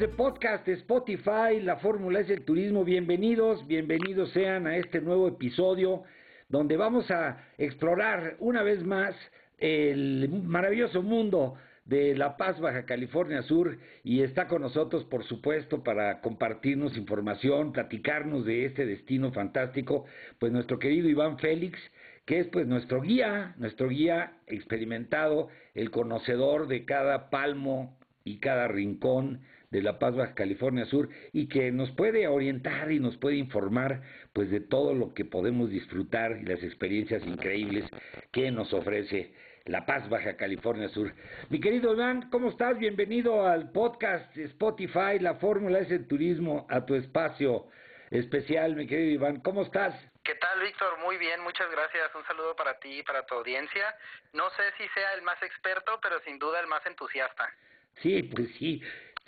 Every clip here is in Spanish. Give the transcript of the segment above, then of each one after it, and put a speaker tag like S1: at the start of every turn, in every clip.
S1: De podcast Spotify? La fórmula es el turismo. Bienvenidos, bienvenidos sean a este nuevo episodio donde vamos a explorar una vez más el maravilloso mundo de La Paz, Baja California Sur, y está con nosotros, por supuesto, para compartirnos información, platicarnos de este destino fantástico, pues nuestro querido Iván Félix, que es pues nuestro guía, nuestro guía experimentado, el conocedor de cada palmo y cada rincón de La Paz, Baja California Sur, y que nos puede orientar y nos puede informar pues de todo lo que podemos disfrutar y las experiencias increíbles que nos ofrece La Paz, Baja California Sur. Mi querido Iván, ¿cómo estás? Bienvenido al podcast Spotify, la fórmula es el turismo, a tu espacio especial, mi querido Iván. ¿Cómo estás?
S2: ¿Qué tal, Víctor? Muy bien, muchas gracias. Un saludo para ti y para tu audiencia. No sé si sea el más experto, pero sin duda el más entusiasta.
S1: Sí, pues sí,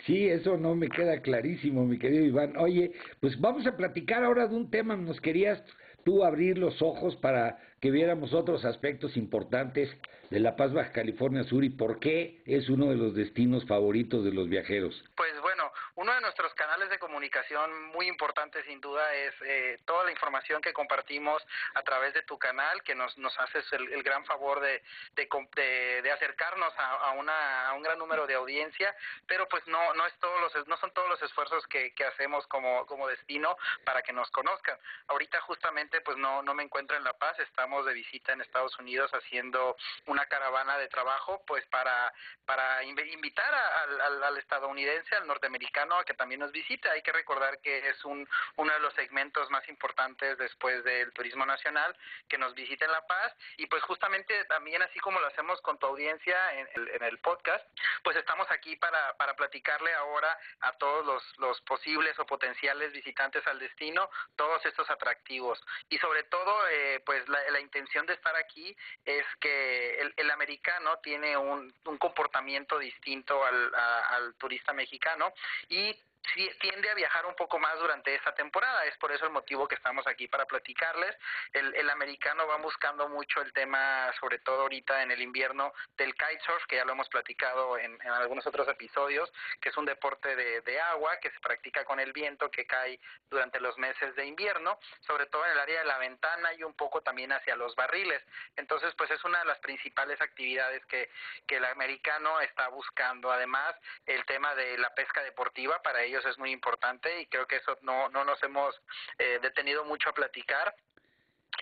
S1: sí, eso no me queda clarísimo, mi querido Iván. Oye, pues vamos a platicar ahora de un tema, nos querías tú abrir los ojos para que viéramos otros aspectos importantes de La Paz, Baja California Sur y por qué es uno de los destinos favoritos de los viajeros.
S2: Pues bueno, uno de nuestros canales de comunicación muy importante sin duda es eh, toda la información que compartimos a través de tu canal, que nos, nos haces el, gran favor de, de, acercarnos a, una, a un gran número de audiencia, pero pues no, no, es todos los, no son todos los esfuerzos que, que hacemos como, como destino para que nos conozcan. Ahorita justamente pues no, no me encuentro en La Paz, estamos de visita en Estados Unidos haciendo una caravana de trabajo pues para, para invitar al, al estadounidense, al norteamericano, que también nos visite. Hay que recordar que es un, uno de los segmentos más importantes después del turismo nacional, que nos visite en La Paz. Y pues justamente también así como lo hacemos con tu audiencia en el, en el podcast, pues estamos aquí para, para platicarle ahora a todos los, los posibles o potenciales visitantes al destino todos estos atractivos. Y sobre todo, eh, pues la, intención de estar aquí es que el, el americano tiene un, un comportamiento distinto al, al turista mexicano y tiende a viajar un poco más durante esta temporada. Es por eso el motivo que estamos aquí para platicarles. El, el americano va buscando mucho el tema, sobre todo ahorita en el invierno, del kitesurf, que ya lo hemos platicado en, en algunos otros episodios, que es un deporte de, de, agua que se practica con el viento que cae durante los meses de invierno, sobre todo en el área de la ventana y un poco también hacia los barriles. Entonces, pues es una de las principales actividades que, que el americano está buscando. Además, el tema de la pesca deportiva para ellos es muy importante y creo que eso no, no nos hemos eh, detenido mucho a platicar.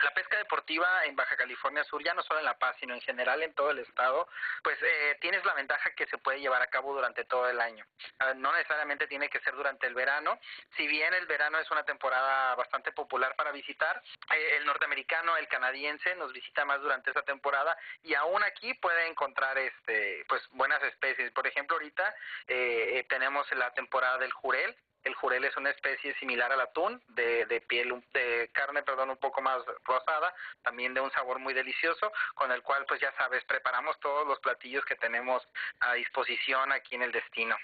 S2: La pesca deportiva en Baja California Sur, ya no solo en La Paz, sino en general en todo el estado, pues eh, tienes la ventaja que se puede llevar a cabo durante todo el año. No necesariamente tiene que ser durante el verano, si bien el verano es una temporada bastante popular para visitar, eh, el norteamericano, el canadiense nos visita más durante esa temporada y aún aquí puede encontrar este pues buenas especies. Por ejemplo, ahorita eh, tenemos la temporada del jurel, el jurel es una especie similar al atún, de, de piel, de carne, perdón, un poco más rosada, también de un sabor muy delicioso, con el cual, pues ya sabes, preparamos todos los platillos que tenemos a disposición aquí en el destino.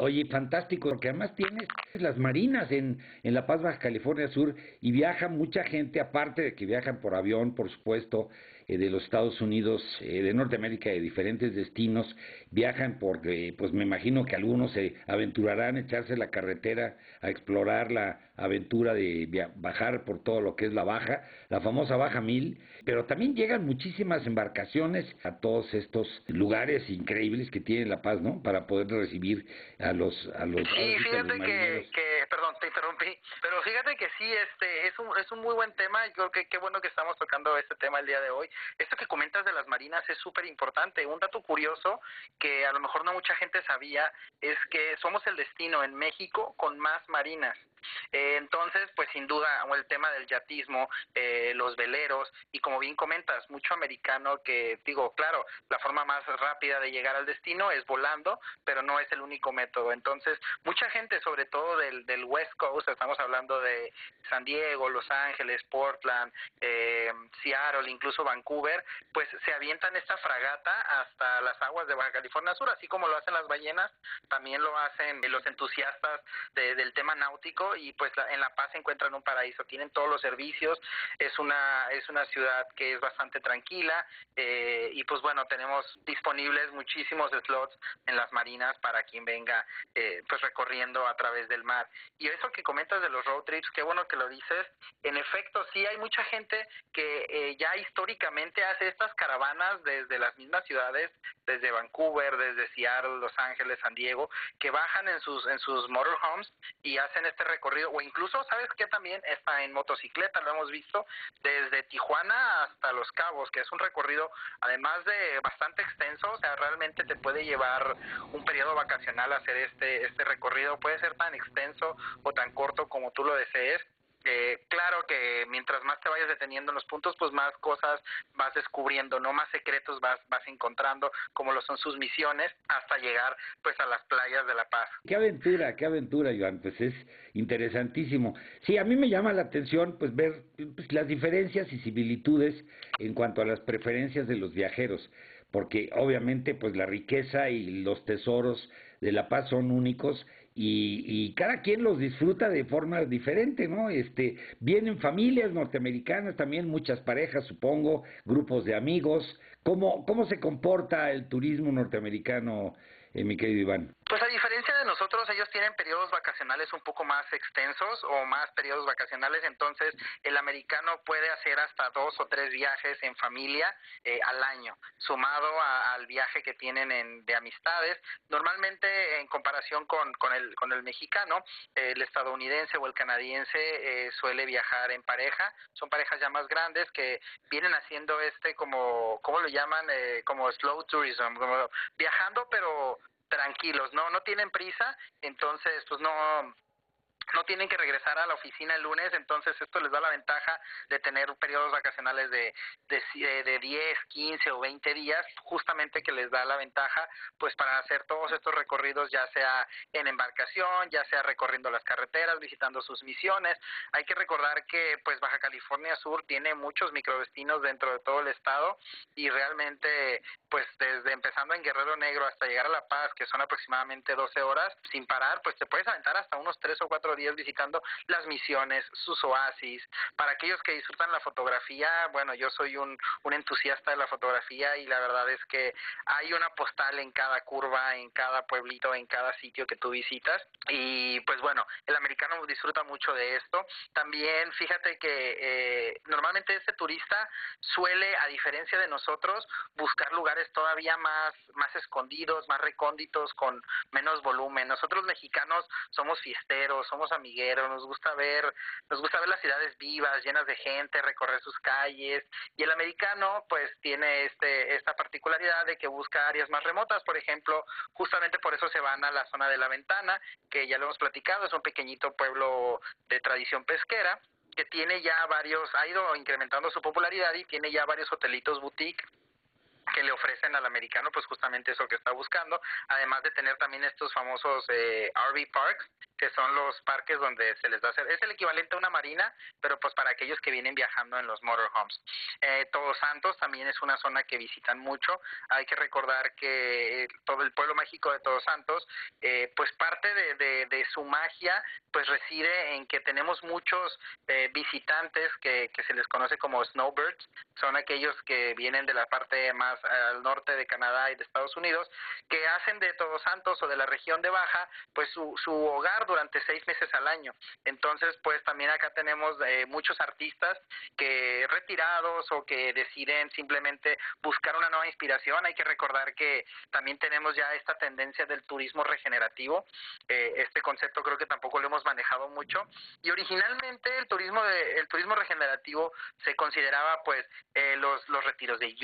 S1: Oye, fantástico, porque además tienes las marinas en, en La Paz, Baja California Sur, y viaja mucha gente, aparte de que viajan por avión, por supuesto, de los Estados Unidos, eh, de Norteamérica, de diferentes destinos, viajan porque, pues me imagino que algunos se aventurarán a echarse la carretera, a explorar la aventura de bajar por todo lo que es la baja, la famosa Baja Mil, pero también llegan muchísimas embarcaciones a todos estos lugares increíbles que tiene La Paz, ¿no? Para poder recibir a los a los
S2: Sí, fíjate que, que, perdón, te interrumpí, pero fíjate que sí, este es un, es un muy buen tema, yo creo que qué bueno que estamos tocando este tema el día de hoy. Esto que comentas de las marinas es súper importante. Un dato curioso que a lo mejor no mucha gente sabía es que somos el destino en México con más marinas. Eh, entonces, pues sin duda, el tema del yatismo, eh, los veleros, y como bien comentas, mucho americano que, digo, claro, la forma más rápida de llegar al destino es volando, pero no es el único método. Entonces, mucha gente, sobre todo del, del West Coast, estamos hablando de San Diego, Los Ángeles, Portland, eh, Seattle, incluso Vancouver, pues se avientan esta fragata hasta las aguas de Baja California Sur, así como lo hacen las ballenas, también lo hacen los entusiastas del tema náutico y pues en La Paz se encuentran un paraíso, tienen todos los servicios, es una, es una ciudad que es bastante tranquila eh, y pues bueno, tenemos disponibles muchísimos slots en las marinas para quien venga eh, pues recorriendo a través del mar. Y eso que comentas de los road trips, qué bueno que lo dices, en efecto sí hay mucha gente que eh, ya históricamente hace estas caravanas desde las mismas ciudades, desde Vancouver, desde Seattle, Los Ángeles, San Diego, que bajan en sus en sus motorhomes y hacen este recorrido o incluso sabes que también está en motocicleta, lo hemos visto desde Tijuana hasta Los Cabos, que es un recorrido además de bastante extenso, o sea, realmente te puede llevar un periodo vacacional hacer este este recorrido, puede ser tan extenso o tan corto como tú lo desees eh, claro que mientras más te vayas deteniendo en los puntos, pues más cosas vas descubriendo, no más secretos vas vas encontrando, como lo son sus misiones, hasta llegar pues a las playas de La Paz.
S1: Qué aventura, qué aventura, Joan, pues es interesantísimo. Sí, a mí me llama la atención pues ver pues, las diferencias y similitudes en cuanto a las preferencias de los viajeros, porque obviamente pues la riqueza y los tesoros de La Paz son únicos y, y, cada quien los disfruta de forma diferente, ¿no? Este, vienen familias norteamericanas, también muchas parejas, supongo, grupos de amigos. ¿Cómo, cómo se comporta el turismo norteamericano eh, mi querido Iván?
S2: Pues nosotros, ellos tienen periodos vacacionales un poco más extensos o más periodos vacacionales, entonces el americano puede hacer hasta dos o tres viajes en familia eh, al año, sumado al viaje que tienen en, de amistades. Normalmente, en comparación con, con, el, con el mexicano, el estadounidense o el canadiense eh, suele viajar en pareja, son parejas ya más grandes que vienen haciendo este como, ¿cómo lo llaman? como slow tourism, viajando pero tranquilos, no, no tienen prisa, entonces pues no, no tienen que regresar a la oficina el lunes, entonces esto les da la ventaja de tener periodos vacacionales de, de, de 10, 15 o 20 días, justamente que les da la ventaja pues para hacer todos estos recorridos, ya sea en embarcación, ya sea recorriendo las carreteras, visitando sus misiones. Hay que recordar que pues Baja California Sur tiene muchos microdestinos dentro de todo el estado y realmente pues desde empezando en Guerrero Negro hasta llegar a La Paz, que son aproximadamente 12 horas, sin parar, pues te puedes aventar hasta unos 3 o 4 días visitando las misiones, sus oasis. Para aquellos que disfrutan la fotografía, bueno, yo soy un, un entusiasta de la fotografía y la verdad es que hay una postal en cada curva, en cada pueblito, en cada sitio que tú visitas. Y pues bueno, el americano disfruta mucho de esto. También fíjate que eh, normalmente este turista suele, a diferencia de nosotros, buscar lugares todavía más, más escondidos, más recónditos, con menos volumen. Nosotros mexicanos somos fiesteros, somos amigueros, nos gusta ver, nos gusta ver las ciudades vivas, llenas de gente, recorrer sus calles, y el americano pues tiene este esta particularidad de que busca áreas más remotas, por ejemplo, justamente por eso se van a la zona de la Ventana, que ya lo hemos platicado, es un pequeñito pueblo de tradición pesquera que tiene ya varios, ha ido incrementando su popularidad y tiene ya varios hotelitos boutique que le ofrecen al americano pues justamente eso que está buscando, además de tener también estos famosos eh, RV parks, que son los parques donde se les da es el equivalente a una marina, pero pues para aquellos que vienen viajando en los motorhomes. Eh, Todos Santos también es una zona que visitan mucho, hay que recordar que todo el pueblo mágico de Todos Santos, eh, pues parte de, de, su magia pues reside en que tenemos muchos eh, visitantes que, que se les conoce como snowbirds, son aquellos que vienen de la parte más al norte de Canadá y de Estados Unidos, que hacen de Todos Santos o de la región de Baja pues su, su hogar durante seis meses al año. Entonces pues también acá tenemos eh, muchos artistas que retirados o que deciden simplemente buscar una nueva inspiración. Hay que recordar que también tenemos ya esta tendencia del turismo regenerativo. Eh, este concepto creo que tampoco lo hemos manejado mucho. Y originalmente el turismo de, el turismo regenerativo se consideraba pues eh, los, los retiros de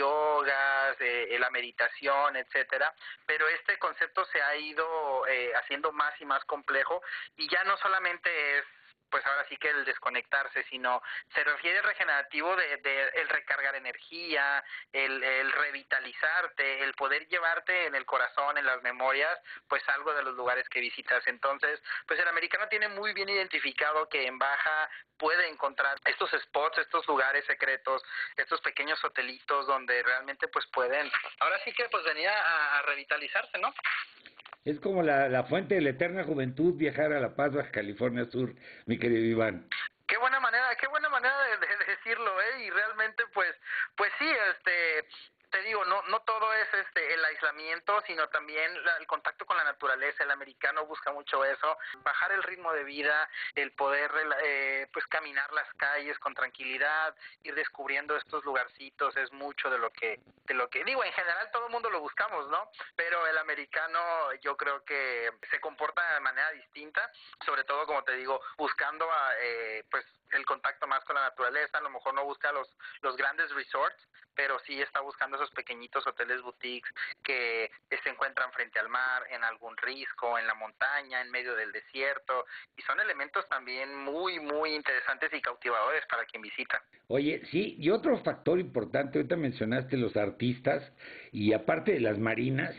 S2: yogas, eh, la meditación, etcétera. Pero este concepto se ha ido eh, haciendo más y más complejo y ya no solamente es pues ahora sí que el desconectarse, sino se refiere regenerativo de, de el recargar energía, el, el, revitalizarte, el poder llevarte en el corazón, en las memorias, pues algo de los lugares que visitas. Entonces, pues el americano tiene muy bien identificado que en Baja puede encontrar estos spots, estos lugares secretos, estos pequeños hotelitos donde realmente pues pueden, ahora sí que pues venir a, a revitalizarse, ¿no?
S1: Es como la, la fuente de la eterna juventud viajar a La Paz, Baja California Sur, mi querido Iván.
S2: Qué buena manera, qué buena manera de, de decirlo, ¿eh? Y realmente, pues, pues sí, este, te digo, no, no todo es este el aislamiento, sino también la, el contacto con la naturaleza. El americano busca mucho eso, bajar el ritmo de vida, el poder eh, pues caminar las calles con tranquilidad, ir descubriendo estos lugarcitos, es mucho de lo que, de lo que digo, en general todo el mundo lo buscamos, ¿no? Pero el americano yo creo que se comporta de manera distinta, sobre todo como te digo, buscando eh, pues el contacto más con la naturaleza, a lo mejor no busca los, los grandes resorts, pero sí está buscando esos pequeñitos hoteles boutiques que se encuentran frente al mar, en algún risco, en la montaña, en medio del desierto, y son elementos también muy, muy interesantes y cautivadores para quien visita.
S1: Oye, sí, y otro factor importante, ahorita mencionaste los artistas, y aparte de las marinas,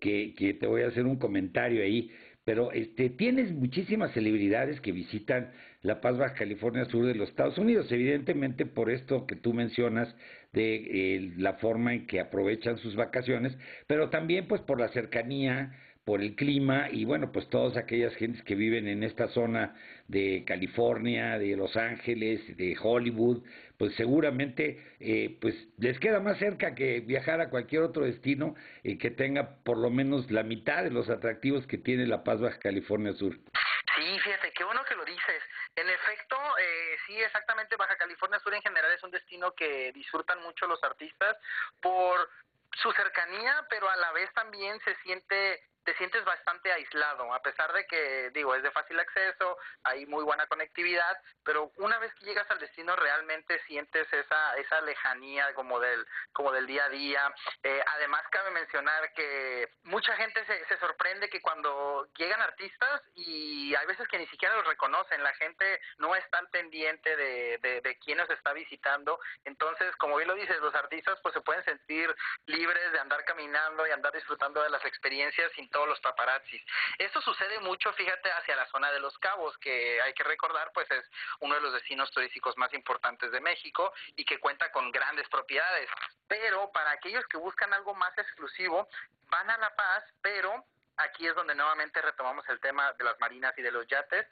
S1: que, que te voy a hacer un comentario ahí, pero este tienes muchísimas celebridades que visitan La Paz, Baja California Sur de los Estados Unidos, evidentemente por esto que tú mencionas de eh, la forma en que aprovechan sus vacaciones, pero también pues por la cercanía, por el clima y bueno, pues todas aquellas gentes que viven en esta zona de California, de Los Ángeles, de Hollywood, pues seguramente eh, pues les queda más cerca que viajar a cualquier otro destino eh, que tenga por lo menos la mitad de los atractivos que tiene La Paz Baja California Sur.
S2: Sí, fíjate, qué bueno que lo dices. En efecto, eh, sí, exactamente, Baja California Sur en general es un destino que disfrutan mucho los artistas por su cercanía, pero a la vez también se siente te sientes bastante aislado, a pesar de que, digo, es de fácil acceso, hay muy buena conectividad, pero una vez que llegas al destino realmente sientes esa esa lejanía como del como del día a día. Eh, además, cabe mencionar que mucha gente se, se sorprende que cuando llegan artistas y hay veces que ni siquiera los reconocen, la gente no está al pendiente de, de, de quién nos está visitando, entonces, como bien lo dices, los artistas pues se pueden sentir libres de andar caminando y andar disfrutando de las experiencias sin todos los paparazzis. Esto sucede mucho, fíjate, hacia la zona de Los Cabos, que hay que recordar, pues es uno de los destinos turísticos más importantes de México y que cuenta con grandes propiedades. Pero para aquellos que buscan algo más exclusivo, van a La Paz, pero aquí es donde nuevamente retomamos el tema de las marinas y de los yates,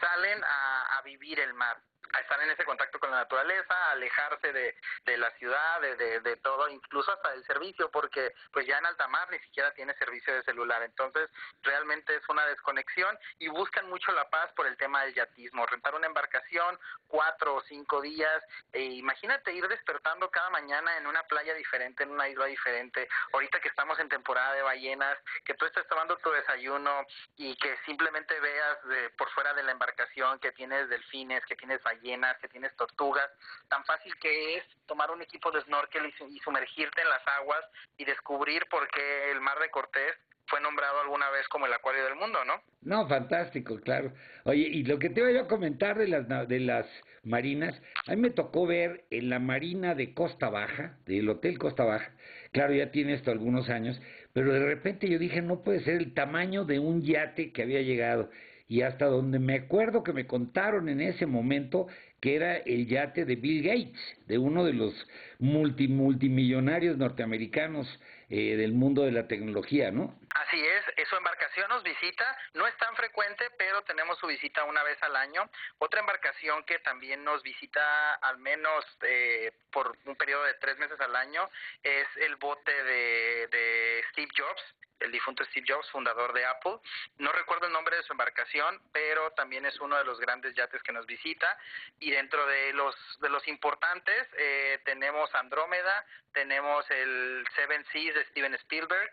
S2: salen a, a vivir el mar a estar en ese contacto con la naturaleza, a alejarse de, de la ciudad, de, de, todo, incluso hasta del servicio, porque pues ya en alta mar ni siquiera tiene servicio de celular, entonces realmente es una desconexión y buscan mucho la paz por el tema del yatismo, rentar una embarcación cuatro o cinco días, e imagínate ir despertando cada mañana en una playa diferente, en una isla diferente, ahorita que estamos en temporada de ballenas, que tú estés tomando tu desayuno y que simplemente veas por fuera de la embarcación que tienes delfines, que tienes ballenas, que tienes tortugas, tan fácil que es tomar un equipo de snorkel y, y sumergirte en las aguas y descubrir por qué el mar de Cortés fue nombrado alguna vez como el acuario del mundo, ¿no?
S1: No, fantástico, claro. Oye, y lo que te voy a comentar de las de las marinas, a mí me tocó ver en la marina de Costa Baja, del Hotel Costa Baja, claro, ya tiene esto algunos años, pero de repente yo dije, no puede ser el tamaño de un yate que había llegado y hasta donde me acuerdo que me contaron en ese momento que era el yate de Bill Gates, de uno de los multi, multimillonarios norteamericanos eh, del mundo de la tecnología, ¿no?
S2: Así es, su embarcación nos visita, no es tan frecuente, pero tenemos su visita una vez al año. Otra embarcación que también nos visita al menos eh, por un periodo de tres meses al año es el bote de, de Steve Jobs, el difunto Steve Jobs, fundador de Apple. No recuerdo el nombre de su embarcación, pero también es uno de los grandes yates que nos visita. Y dentro de los de los importantes eh, tenemos Andrómeda, tenemos el Seven Seas de Steven Spielberg,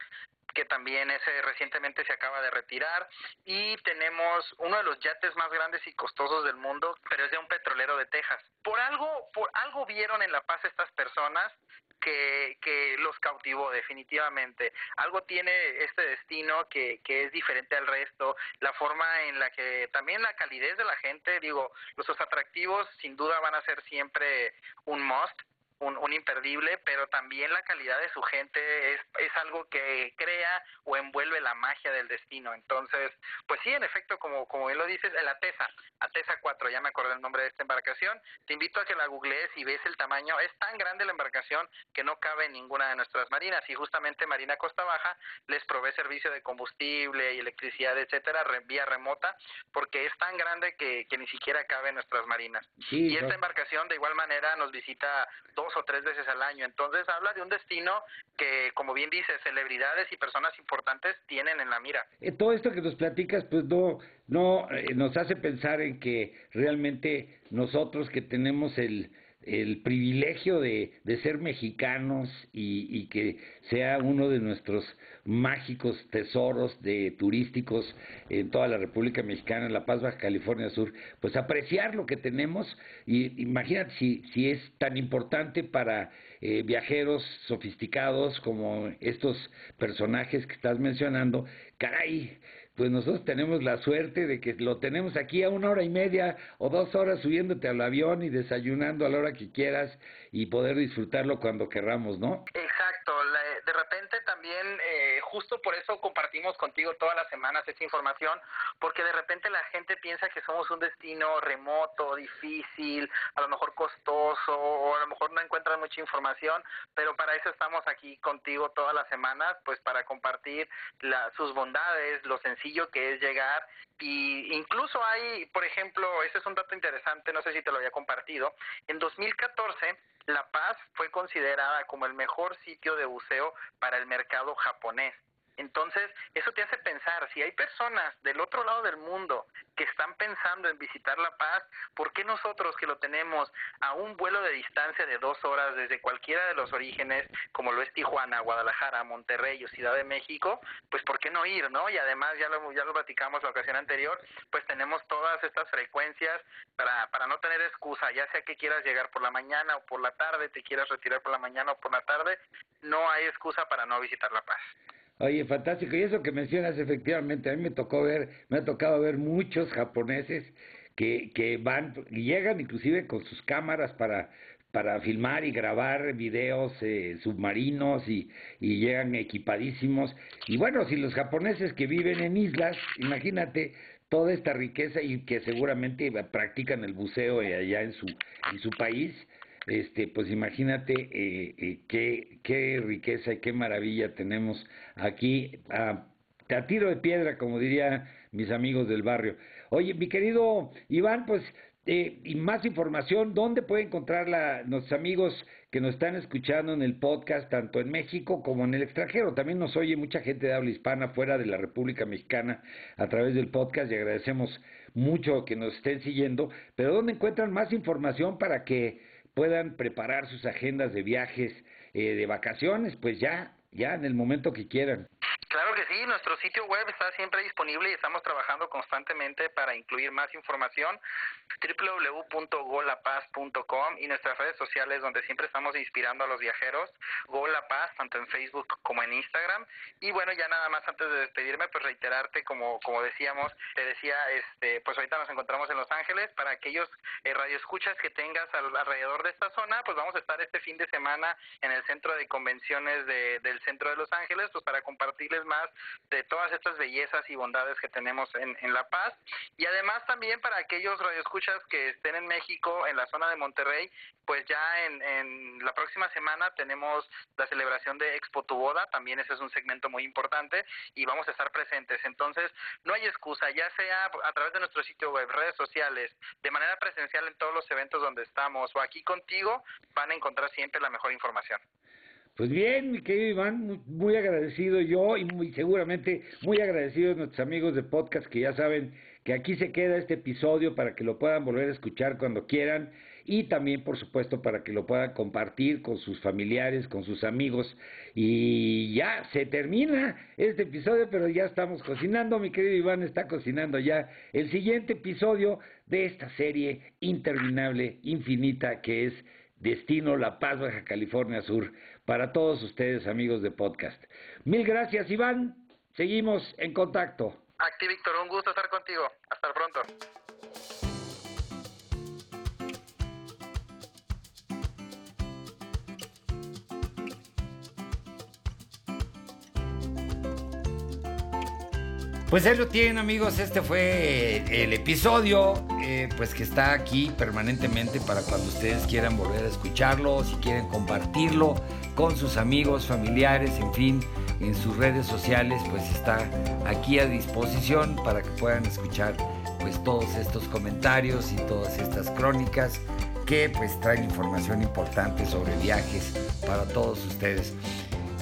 S2: que también ese recientemente se acaba de retirar y tenemos uno de los yates más grandes y costosos del mundo, pero es de un petrolero de Texas. Por algo por algo vieron en La Paz estas personas que, que los cautivó definitivamente. Algo tiene este destino que, que es diferente al resto, la forma en la que también la calidez de la gente, digo, los atractivos sin duda van a ser siempre un must, un, un, imperdible, pero también la calidad de su gente es, es algo que crea o envuelve la magia del destino. Entonces, pues sí, en efecto, como, como bien lo dices, el Atesa, Atesa 4, ya me acordé el nombre de esta embarcación, te invito a que la googlees y ves el tamaño, es tan grande la embarcación que no cabe en ninguna de nuestras marinas y justamente Marina Costa Baja les provee servicio de combustible y electricidad, etcétera, vía remota, porque es tan grande que, que ni siquiera cabe en nuestras marinas. Sí, y esta no. embarcación de igual manera nos visita dos o tres veces al año. Entonces habla de un destino que, como bien dice, celebridades y personas importantes tienen en la mira.
S1: Eh, todo esto que nos platicas, pues no, no eh, nos hace pensar en que realmente nosotros que tenemos el el privilegio de, de ser mexicanos y, y, que sea uno de nuestros mágicos tesoros de turísticos en toda la República Mexicana, en La Paz, Baja California Sur, pues apreciar lo que tenemos. Y imagínate si, si es tan importante para eh, viajeros sofisticados como estos personajes que estás mencionando, caray, pues nosotros tenemos la suerte de que lo tenemos aquí a una hora y media o dos horas subiéndote al avión y desayunando a la hora que quieras y poder disfrutarlo cuando querramos, ¿no?
S2: Exacto, eh, justo por eso compartimos contigo todas las semanas esta información, porque de repente la gente piensa que somos un destino remoto, difícil, a lo mejor costoso, o a lo mejor no encuentran mucha información, pero para eso estamos aquí contigo todas las semanas, pues para compartir la, sus bondades, lo sencillo que es llegar, y incluso hay, por ejemplo, ese es un dato interesante, no sé si te lo había compartido, en 2014 La Paz fue considerada como el mejor sitio de buceo para el mercado japonés. Entonces, eso te hace pensar, si hay personas del otro lado del mundo que están pensando en visitar La Paz, ¿por qué nosotros que lo tenemos a un vuelo de distancia de dos horas desde cualquiera de los orígenes, como lo es Tijuana, Guadalajara, Monterrey o Ciudad de México, pues ¿por qué no ir, no? Y además, ya lo, ya lo platicamos la ocasión anterior, pues tenemos todas estas frecuencias para, para no tener excusa, ya sea que quieras llegar por la mañana o por la tarde, te quieras retirar por la mañana o por la tarde, no hay excusa para no visitar La Paz.
S1: Oye, fantástico. Y eso que mencionas, efectivamente, a mí me tocó ver, me ha tocado ver muchos japoneses que, que van, llegan inclusive con sus cámaras para, para filmar y grabar videos eh, submarinos y, y llegan equipadísimos. Y bueno, si los japoneses que viven en islas, imagínate toda esta riqueza y que seguramente practican el buceo allá en su, en su país, este, pues imagínate eh, eh, qué, qué riqueza y qué maravilla tenemos aquí a, a tiro de piedra, como dirían mis amigos del barrio. Oye, mi querido Iván, pues eh, y más información, ¿dónde puede encontrar la, nuestros amigos que nos están escuchando en el podcast, tanto en México como en el extranjero? También nos oye mucha gente de habla hispana fuera de la República Mexicana a través del podcast y agradecemos mucho que nos estén siguiendo. Pero ¿dónde encuentran más información para que puedan preparar sus agendas de viajes, eh, de vacaciones, pues ya, ya en el momento que quieran.
S2: Claro que sí, nuestro sitio web está siempre disponible y estamos trabajando constantemente para incluir más información www.golapaz.com y nuestras redes sociales donde siempre estamos inspirando a los viajeros, Golapaz, tanto en Facebook como en Instagram. Y bueno, ya nada más antes de despedirme, pues reiterarte, como, como decíamos, te decía, este, pues ahorita nos encontramos en Los Ángeles, para aquellos eh, radioescuchas que tengas al, alrededor de esta zona, pues vamos a estar este fin de semana en el centro de convenciones de, del centro de Los Ángeles, pues para compartirles más de todas estas bellezas y bondades que tenemos en, en La Paz. Y además también para aquellos radioescuchas que estén en México, en la zona de Monterrey, pues ya en, en la próxima semana tenemos la celebración de Expo Tu Boda, también ese es un segmento muy importante y vamos a estar presentes. Entonces, no hay excusa, ya sea a través de nuestro sitio web, redes sociales, de manera presencial en todos los eventos donde estamos o aquí contigo, van a encontrar siempre la mejor información.
S1: Pues bien, mi querido Iván, muy, agradecido yo y muy seguramente muy agradecidos nuestros amigos de podcast que ya saben que aquí se queda este episodio para que lo puedan volver a escuchar cuando quieran y también, por supuesto, para que lo puedan compartir con sus familiares, con sus amigos. Y ya se termina este episodio, pero ya estamos cocinando. Mi querido Iván está cocinando ya el siguiente episodio de esta serie interminable, infinita, que es Destino La Paz, Baja California Sur, para todos ustedes, amigos de podcast. Mil gracias, Iván. Seguimos en contacto.
S2: Aquí, Víctor, un gusto estar contigo. Hasta pronto.
S1: Pues ahí lo tienen amigos, este fue el episodio, eh, pues que está aquí permanentemente para cuando ustedes quieran volver a escucharlo, si quieren compartirlo con sus amigos, familiares, en fin, en sus redes sociales, pues está aquí a disposición para que puedan escuchar pues todos estos comentarios y todas estas crónicas que pues traen información importante sobre viajes para todos ustedes.